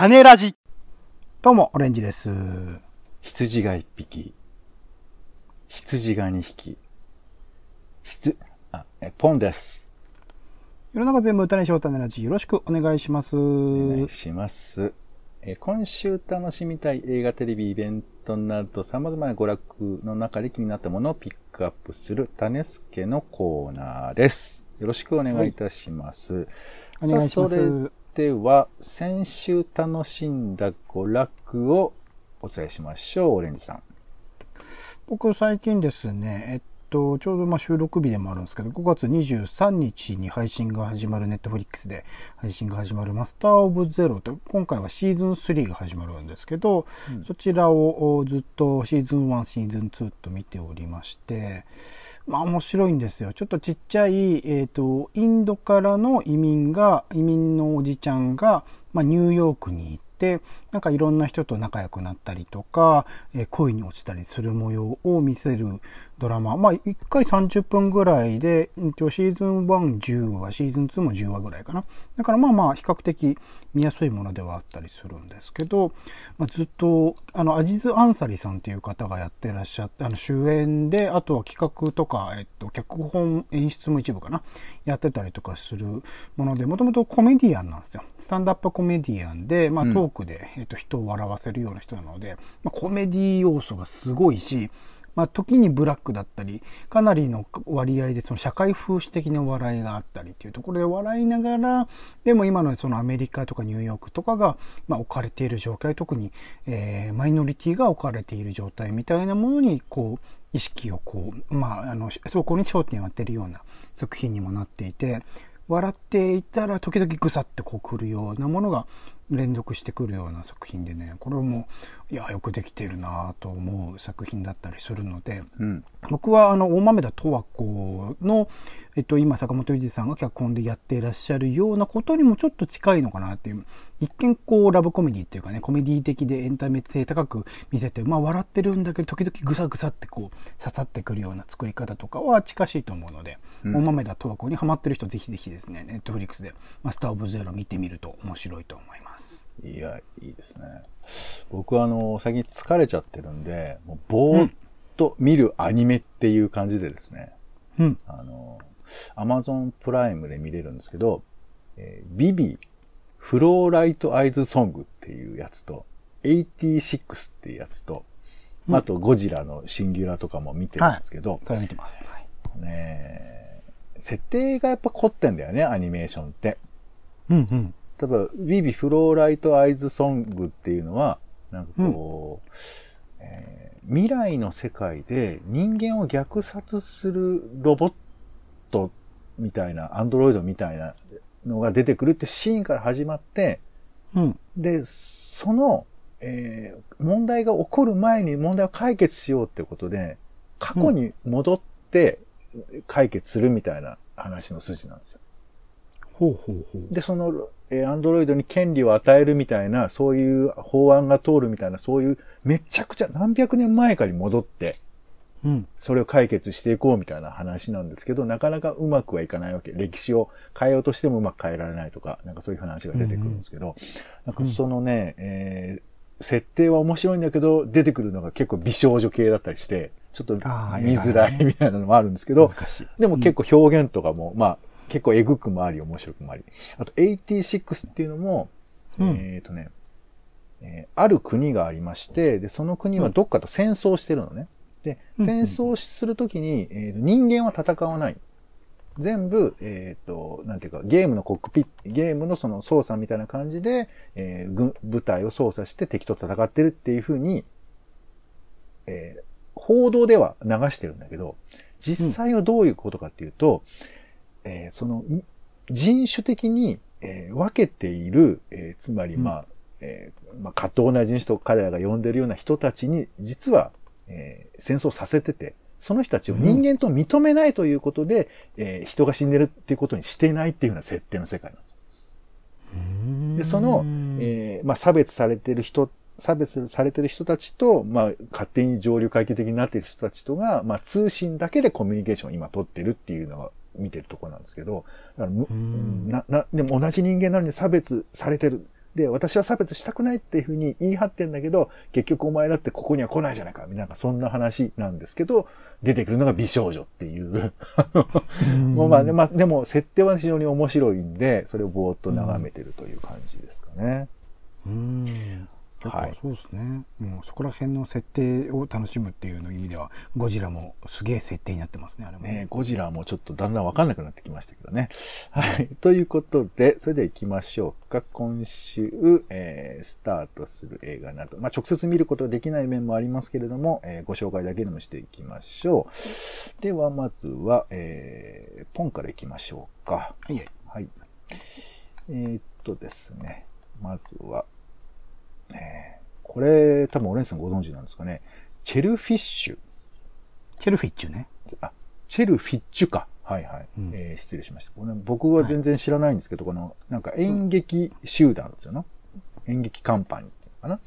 種ラジ。どうも、オレンジです。羊が一匹。羊が二匹。羊、あ、え、ポンです。世の中全部種賞種ラジ、よろしくお願いします。お願いします。え今週楽しみたい映画、テレビ、イベントなど様々な娯楽の中で気になったものをピックアップする種助のコーナーです。よろしくお願いいたします。お願いしますさあそれでは、先週楽しんだ娯楽をお伝えしましょう、オレンジさん。僕、最近ですね、えっと、ちょうどまあ収録日でもあるんですけど、5月23日に配信が始まる、ネットフリックスで配信が始まるマスター・オブ・ゼロと、今回はシーズン3が始まるんですけど、そちらをおずっとシーズン1、シーズン2と見ておりまして、まあ面白いんですよ。ちょっとちっちゃい、えっ、と、インドからの移民が、移民のおじちゃんが、まあニューヨークに行って、なんかいろんな人と仲良くなったりとか、え恋に落ちたりする模様を見せるドラマ。まあ1回30分ぐらいで、シーズン1、10話、シーズン2も10話ぐらいかな。だからまあまあ比較的見やすいものではあったりするんですけど、まあ、ずっと、あの、アジズ・アンサリさんっていう方がやってらっしゃって、あの、主演で、あとは企画とか、えっと、脚本、演出も一部かな、やってたりとかするもので、もともとコメディアンなんですよ。スタンダップコメディアンで、まあ、トークで、えっと、人を笑わせるような人なので、まあ、コメディ要素がすごいし、まあ、時にブラックだったり、かなりの割合でその社会風刺的な笑いがあったりっていうところで笑いながら、でも今のそのアメリカとかニューヨークとかが、ま、置かれている状態、特に、えーマイノリティが置かれている状態みたいなものに、こう、意識をこう、まあ、あの、そこに焦点を当てるような作品にもなっていて、笑っていたら時々ぐさってこう来るようなものが連続してくるような作品でね、これも、いや、よくできているなと思う作品だったりするので、うん。僕はあの大豆田十和子の、えっと、今坂本龍二さんが脚本でやっていらっしゃるようなことにもちょっと近いのかなっていう一見こうラブコメディっていうかねコメディ的でエンタメ性高く見せてまあ笑ってるんだけど時々ぐさぐさってこう刺さってくるような作り方とかは近しいと思うので、うん大豆田十和子にハマってる人ぜひぜひですねネットフリックスで「マスター・オブ・ゼロ」見てみると面白いと思います。いや、いいですね。僕はあの、最近疲れちゃってるんで、もうぼーっと見るアニメっていう感じでですね、うん、あの、アマゾンプライムで見れるんですけど、えービビ、フローライトアイズソングっていうやつと、86っていうやつと、うんあとゴジラのシンギュラとかも見てるんですけど、それ見てます。はいね設定がやっぱ凝ってんだよね、アニメーションって。うんうん例えば、ビビフローライトアイズソングっていうのは、なんかこう、えー未来の世界で人間を虐殺するロボットみたいな、アンドロイドみたいなのが出てくるってシーンから始まって、うんで、その、えー問題が起こる前に問題を解決しようってことで、過去に戻って解決するみたいな話の筋なんですよ。ほうほうほう。で、その、えー、アンドロイドに権利を与えるみたいな、そういう法案が通るみたいな、そういう、めちゃくちゃ何百年前かに戻って、うんそれを解決していこうみたいな話なんですけど、なかなかうまくはいかないわけ。歴史を変えようとしてもうまく変えられないとか、なんかそういう話が出てくるんですけど、なんかそのね、えー設定は面白いんだけど、出てくるのが結構美少女系だったりして、ちょっと見づらいみたいなのもあるんですけど。でも結構表現とかも、まあ、結構えぐくもあり、面白くもあり。あと、86っていうのも、うんえっ、とね、えーある国がありまして、で、その国はどっかと戦争してるのね。で、うん戦争するときに、えー人間は戦わない。全部、えっ、と、なんていうか、ゲームのコックピット、ゲームのその操作みたいな感じで、えー軍部隊を操作して敵と戦ってるっていう風に、えー報道では流してるんだけど、実際はどういうことかっていうと、えーその、ん人種的に、えー分けている、えーつまり、まあ、えーまあ、過当な人種と彼らが呼んでるような人たちに、実は、えー戦争させてて、その人たちを人間と認めないということで、えー人が死んでるっていうことにしていないっていうような設定の世界なんです。で、その、えーまあ、差別されてる人、差別されてる人たちと、まあ、勝手に上流階級的になっている人たちとが、まあ、通信だけでコミュニケーションを今取ってるっていうのが見てるところなんですけど、だからな、な、でも同じ人間なのに差別されてる。で、私は差別したくないっていうふうに言い張ってんだけど、結局お前だってここには来ないじゃないか、みたいな、そんな話なんですけど、出てくるのが美少女っていう。もうまあ、まあ、でも、設定は非常に面白いんで、それをぼーっと眺めてるという感じですかね。うん。結構そうですね、もうそこら辺の設定を楽しむっていうの意味では、ゴジラもすげえ設定になってますね、あれも。ねゴジラもちょっとだんだんわかんなくなってきましたけどね。はい。ということで、それでは行きましょうか。今週、えー、スタートする映画など、まあ、直接見ることができない面もありますけれども、えー、ご紹介だけでもしていきましょう。では、まずは、えー、ポンから行きましょうか。はいはい。はい。えー、っとですね。まずは、えー、これ、多分オレンジさんご存知なんですかね。チェルフィッシュ。チェルフィッチュね。あ、チェルフィッチュか。はいはい。うんえー失礼しました。これ僕は全然知らないんですけど、この、なんか演劇集団ですよね。演劇カンパニーっていうのかな。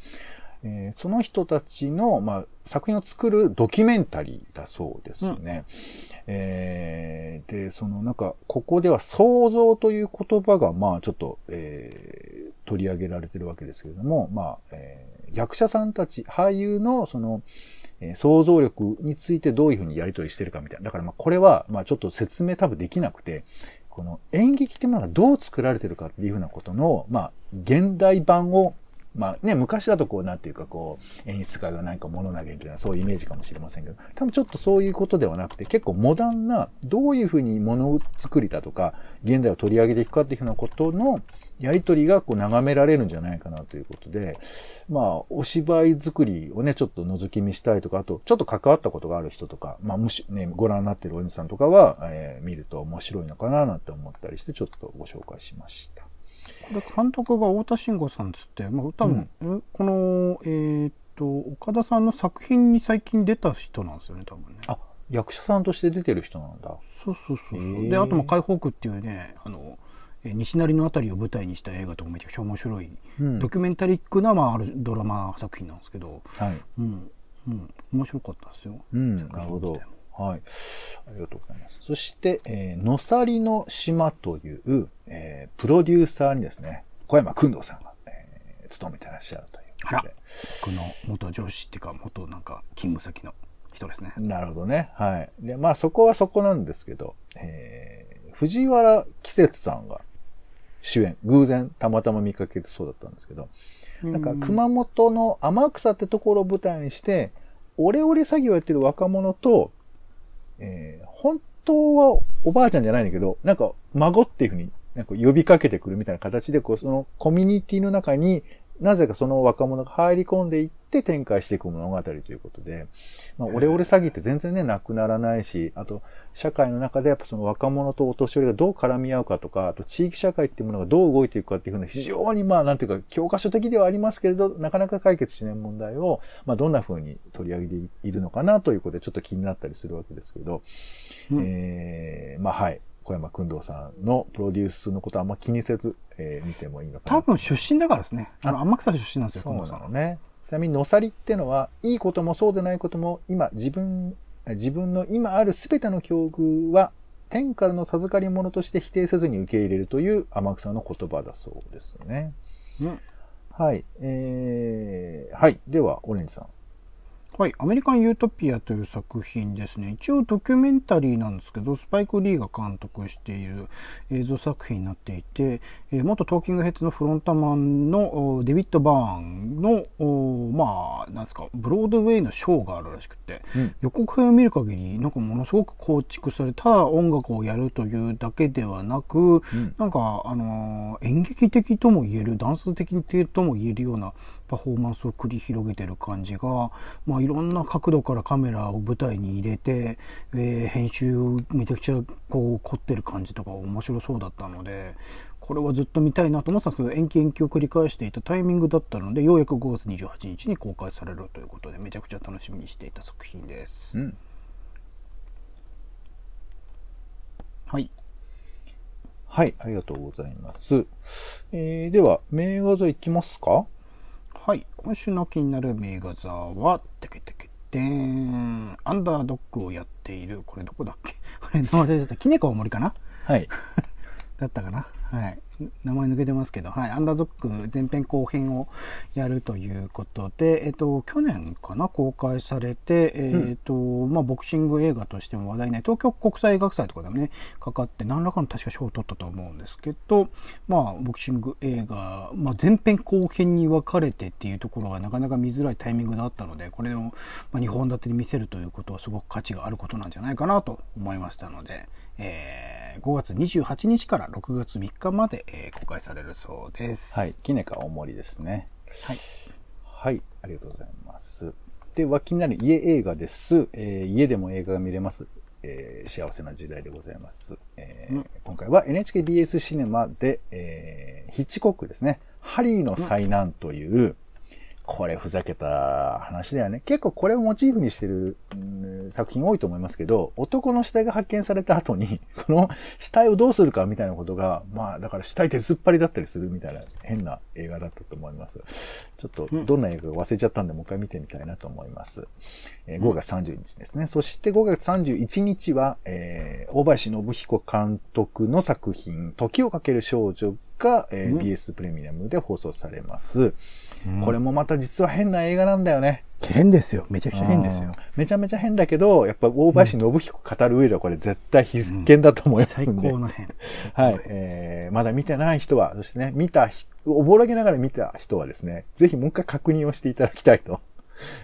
えーその人たちの、まあ、作品を作るドキュメンタリーだそうですね。えーで、そのなんか、ここでは想像という言葉が、まあ、ちょっと、えー取り上げられてるわけですけれども、まあ、えー役者さんたち、俳優の、その、えー想像力についてどういうふうにやり取りしてるかみたいな。だからまあこれは、まあちょっと説明多分できなくて、この演劇ってものがどう作られてるかっていうふうなことの、まあ現代版を、まあね、昔だとこうなんていうかこう演出家が何か物投げみたいなそういうイメージかもしれませんけど、多分ちょっとそういうことではなくて結構モダンなどういうふうに物作りだとか現代を取り上げていくかっていうふうなことのやり取りがこう眺められるんじゃないかなということで、まあ、お芝居作りをね、ちょっと覗き見したいとか、あと、ちょっと関わったことがある人とか、まあ、むし、ね、ご覧になってるおじさんとかは、えー見ると面白いのかななんて思ったりして、ちょっとご紹介しました。これ監督が太田慎吾さんつって、まあ、多分、えこの、えーっと、岡田さんの作品に最近出た人なんですよね、多分ね。あ、役者さんとして出てる人なんだ。そうそうそうそう。で、あとも解放区っていうね、あの、えー西成のあたりを舞台にした映画とかめちゃくちゃ面白い、うんドキュメンタリックな、まあ、あるドラマ作品なんですけど、はい。うん、うん、面白かったですよ。うん、作なるほど。はい。ありがとうございます。そして、えー、のさりの島という、えー、プロデューサーにですね、小山くんどうさんが、えー、務めてらっしゃるということで。、僕の元上司っていうか、元なんか勤務先の人ですね。なるほどね。はい。で、まあそこはそこなんですけど、えー、藤原季節さんが主演、偶然たまたま見かけてそうだったんですけど、なんか熊本の天草ってところを舞台にして、オレオレ詐欺をやってる若者と、えー、本当はおばあちゃんじゃないんだけど、なんか孫っていうふうになんか呼びかけてくるみたいな形で、こう、そのコミュニティの中になぜかその若者が入り込んでいって展開していく物語ということで、まあ、オレオレ詐欺って全然ね、なくならないし、あと、社会の中でやっぱその若者とお年寄りがどう絡み合うかとか、あと地域社会っていうものがどう動いていくかっていうふうな非常にまあ、なんていうか、教科書的ではありますけれど、なかなか解決しない問題を、まあ、どんな風に取り上げているのかなということで、ちょっと気になったりするわけですけど、うんえー、まあ、はい。小山くんどうさんのプロデュースのことはあんま気にせず、えー見てもいいのかな多分出身だからですね。あの、天草出身なんですよ、そう。なのね。ちなみに、のさりってのは、いいこともそうでないことも、今、自分、自分の今あるすべての境遇は、天からの授かり物として否定せずに受け入れるという天草の言葉だそうですね。うんはい。えー、はい。では、オレンジさん。はい、アメリカン・ユートピアという作品ですね。一応ドキュメンタリーなんですけど、スパイク・リーが監督している映像作品になっていて、え元トーキングヘッズのフロンタマンのデビッド・バーンの、まあ、なんですか、ブロードウェイのショーがあるらしくて、うん。予告編を見る限り、なんかものすごく構築された音楽をやるというだけではなく、ん。なんか、あのー演劇的とも言える、ダンス的とも言えるようなパフォーマンスを繰り広げてる感じが、まあ、いろんな角度からカメラを舞台に入れて、えー編集めちゃくちゃこう凝ってる感じとか面白そうだったので、これはずっと見たいなと思ってたんですけど、延期延期を繰り返していたタイミングだったので、ようやく5月28日に公開されるということで、めちゃくちゃ楽しみにしていた作品です。うん。はい。はい。ありがとうございます。えー、では、名画座いきますか？はい。今週の気になる名画座は、てけてけてーん。アンダードッグをやっている、これどこだっけ？あれ、名前忘れちゃった。きねこ大森かな？はい。だったかな？はい。名前抜けてますけど、はい、アンダーゾック前編後編をやるということで、えっと、去年かな、公開されて、えっと、まあ、ボクシング映画としても話題になり、東京国際映画祭とかでもね、かかって、何らかの確か賞を取ったと思うんですけど、まあ、ボクシング映画、まあ、前編後編に分かれてっていうところがなかなか見づらいタイミングだったので、これを、まあ、2本立てに見せるということはすごく価値があることなんじゃないかなと思いましたので、えー、5月28日から6月3日まで、えー、公開されるそうです。はい。キネカ大盛りですね。はい。はい。ありがとうございます。では、気になる家映画です。えー、家でも映画が見れます。えー、幸せな時代でございます。えー、うん、今回は NHKBS シネマで、えー、ヒッチコックですね。ハリーの災難という、うんこれふざけた話だよね。結構これをモチーフにしてる、作品多いと思いますけど、男の死体が発見された後に、この死体をどうするかみたいなことが、まあだから死体鉄っ張りだったりするみたいな変な映画だったと思います。ちょっとどんな映画か忘れちゃったんで、もう一回見てみたいなと思います。えー、5月30日ですね。そして5月31日は、えー、大林信彦監督の作品、時をかける少女が、えー、BS プレミアムで放送されます。これもまた実は変な映画なんだよね。変ですよ。めちゃくちゃ変ですよ。めちゃめちゃ変だけど、やっぱ大林信彦語る上ではこれ絶対必見だと思いますんで、うん、最高の変。はい。えー、まだ見てない人は、そしてね、見た、おぼろげながら見た人はですね、ぜひもう一回確認をしていただきたいと。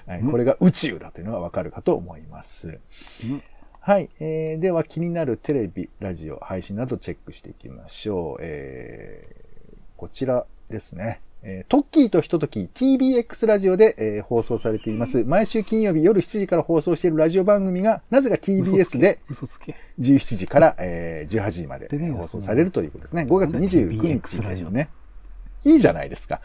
はい、これが宇宙だというのがわかるかと思います。うんはい。えー、では気になるテレビ、ラジオ、配信などチェックしていきましょう。えー、こちらですね。えー、トッキーとひととき TBX ラジオで、えー、放送されています。毎週金曜日夜7時から放送しているラジオ番組が、なぜか TBS で17時から、えー、18時まで放送されるということですね。5月29日ですね。いいじゃないですか。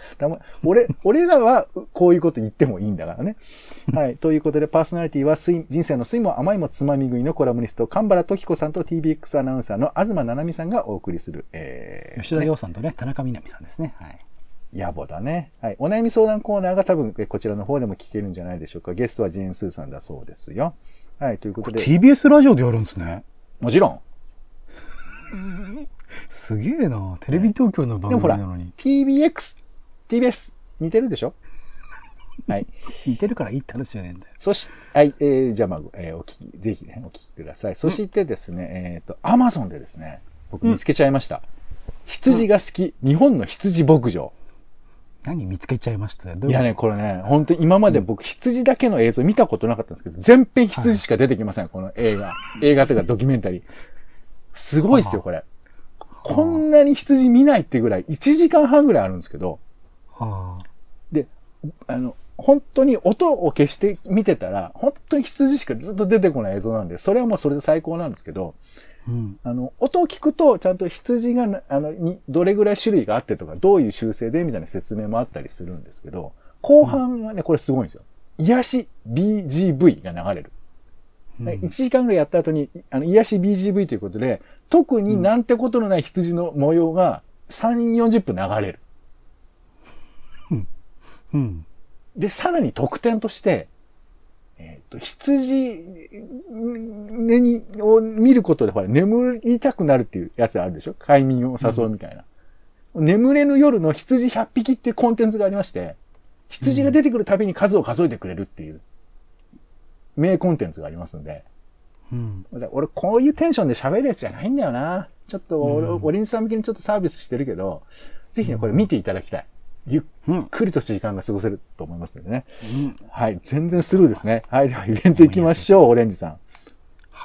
俺、俺らはこういうこと言ってもいいんだからね。はい。ということで、パーソナリティは人生の酸いも甘いもつまみ食いのコラムニスト、神原時子さんと TBX アナウンサーの東七海さんがお送りする、えー、吉田洋さんとね、田中みな実さんですね。はい。野暮だね。はい。お悩み相談コーナーが多分こちらの方でも聞けるんじゃないでしょうか。ゲストはジェーン・スーさんだそうですよ。はい。ということで。TBS ラジオでやるんですね。もちろん。すげえなテレビ東京の番組なのに。TBX、TBS、似てるでしょ？はい。似てるからいいって話じゃねえんだよ。そし、はい、えー、じゃあまあ、えー、お聞き、ぜひね、お聞きください。そしてですね、うん、えっ、ー、と、アマゾンでですね、僕見つけちゃいました。うん、羊が好き、日本の羊牧場。何見つけちゃいました？いやね、これね、本当今まで僕羊だけの映像見たことなかったんですけど、全編羊しか出てきません、はい、この映画。映画というかドキュメンタリー。すごいっすよ、これ。こんなに羊見ないってぐらい、1時間半ぐらいあるんですけど、で、あの、本当に音を消して見てたら、本当に羊しかずっと出てこない映像なんで、それはもうそれで最高なんですけど、うん、あの、音を聞くと、ちゃんと羊が、あの、に、どれぐらい種類があってとか、どういう習性でみたいな説明もあったりするんですけど、後半はね、これすごいんですよ。癒し BGV が流れる。うん、1時間ぐらいやった後に、あの、癒し BGV ということで、特になんてことのない羊の模様が3、40分流れる。うん。うん。で、さらに特典として、えっ、ー、と、羊に、を見ることで、ほら、眠りたくなるっていうやつあるでしょ？快眠を誘うみたいな。うん、眠れぬ夜の羊100匹っていうコンテンツがありまして、羊が出てくるたびに数を数えてくれるっていう、名コンテンツがありますんで、うん、俺、こういうテンションで喋るやつじゃないんだよな。ちょっと、俺、オリンさん向けにちょっとサービスしてるけど、ぜひね、これ見ていただきたい。ゆっくりとした時間が過ごせると思いますのでね。うん、はい。全然スルーですね。はい。では、イベント行きましょう、オレンジさん。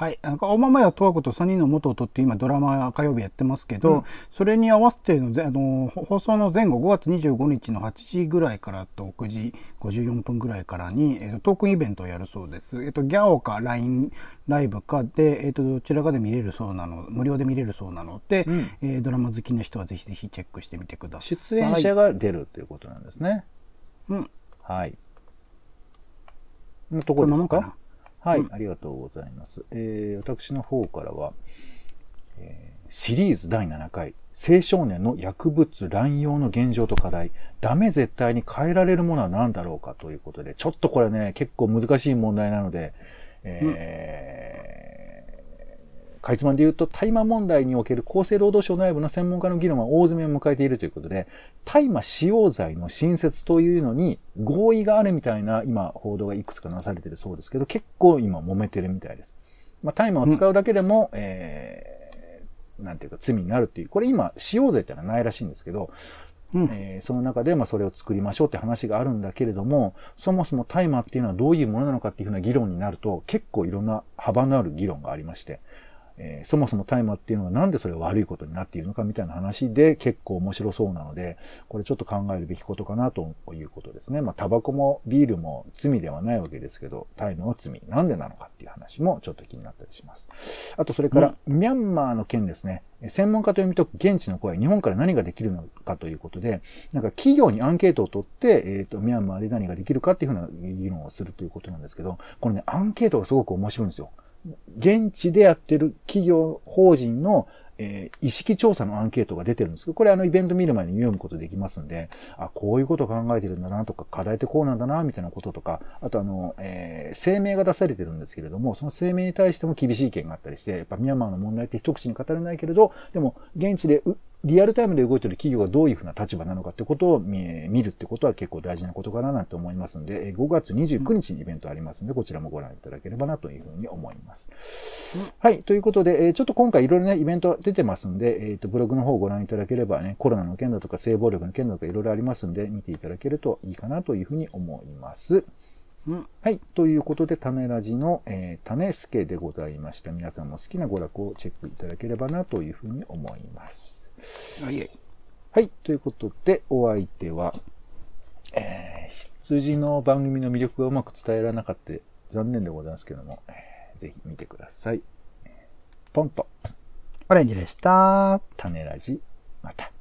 はい。なんか、おままやとわこと3人の元を取って今ドラマ火曜日やってますけど、うん、それに合わせての、あの、放送の前後5月25日の8時ぐらいからと9時54分ぐらいからに、えっ、と、トークンイベントをやるそうです。えっ、と、ギャオか LINE ライブかで、えっ、と、どちらかで見れるそうなの、無料で見れるそうなので、うん、えドラマ好きな人はぜひぜひチェックしてみてください。出演者が出るということなんですね。うん。はい。のところですか？はい、うん、ありがとうございます。えー、私の方からは、えー、シリーズ第7回、青少年の薬物乱用の現状と課題、ダメ絶対に変えられるものは何だろうかということで、ちょっとこれね、結構難しい問題なので、えかいつまんで言うと、大麻問題における厚生労働省内部の専門家の議論は大詰めを迎えているということで、大麻使用罪の新設というのに合意があるみたいな今報道がいくつかなされているそうですけど、結構今揉めてるみたいです。まあ、大麻を使うだけでも、うん、えー、なんていうか罪になるっていう、これ今使用罪ってのはないらしいんですけど、うん、えー、その中で、まあ、それを作りましょうって話があるんだけれども、そもそも大麻っていうのはどういうものなのかっていうふうな議論になると、結構いろんな幅のある議論がありまして、えー、そもそも大麻っていうのはなんでそれが悪いことになっているのかみたいな話で結構面白そうなので、これちょっと考えるべきことかなということですね。まあ、タバコもビールも罪ではないわけですけど、大麻は罪。なんでなのかっていう話もちょっと気になったりします。あと、それから、ミャンマーの件ですね。専門家と読み解く現地の声、日本から何ができるのかということで、なんか企業にアンケートを取って、えっ、ー、と、ミャンマーで何ができるかっていうふうな議論をするということなんですけど、これね、アンケートがすごく面白いんですよ。現地でやってる企業、法人の、えー、意識調査のアンケートが出てるんですけど、これあのイベント見る前に読むことできますんで、あ、こういうこと考えてるんだなとか、課題ってこうなんだな、みたいなこととか、あとあの、えー、声明が出されてるんですけれども、その声明に対しても厳しい意見があったりして、やっぱミャンマーの問題って一口に語れないけれど、でも現地でリアルタイムで動いている企業がどういうふうな立場なのかってことを見るってことは結構大事なことかななんて思いますんで、5月29日にイベントありますんで、こちらもご覧いただければなというふうに思います。はい。ということで、ちょっと今回いろいろね、イベント出てますんで、えっ、と、ブログの方をご覧いただければね、コロナの件だとか性暴力の件だとかいろいろありますんで、見ていただけるといいかなというふうに思います。うん、はい。ということで、種ラジの、えー、種助でございました。皆さんも好きな娯楽をチェックいただければなというふうに思います。はい。はい。ということで、お相手は、えー、羊の番組の魅力がうまく伝えられなかった残念でございますけども、えー、ぜひ見てください。ポンと。オレンジでした。種ラジ、また。